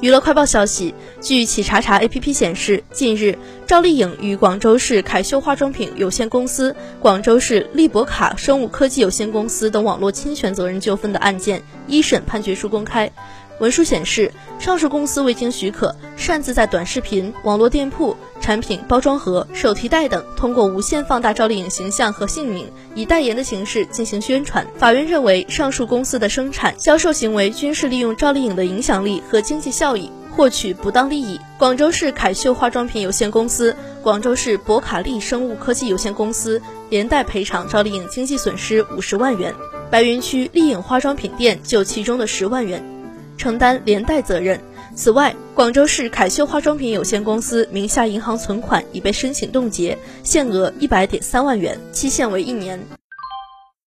娱乐快报消息，据企查查 APP 显示，近日赵丽颖与广州市凯秀化妆品有限公司、广州市利博卡生物科技有限公司等网络侵权责任纠纷的案件一审判决书公开。文书显示，上市公司未经许可，擅自在短视频、网络店铺、产品包装盒、手提袋等，通过无限放大赵丽颖形象和姓名，以代言的形式进行宣传。法院认为，上述公司的生产、销售行为均是利用赵丽颖的影响力和经济效益获取不当利益。广州市凯秀化妆品有限公司、广州市博卡利生物科技有限公司连带赔偿赵丽颖经济损失五十万元，白云区丽颖化妆品店就其中的十万元。承担连带责任。此外，广州市凯秀化妆品有限公司名下银行存款已被申请冻结，限额一百点三万元，期限为一年。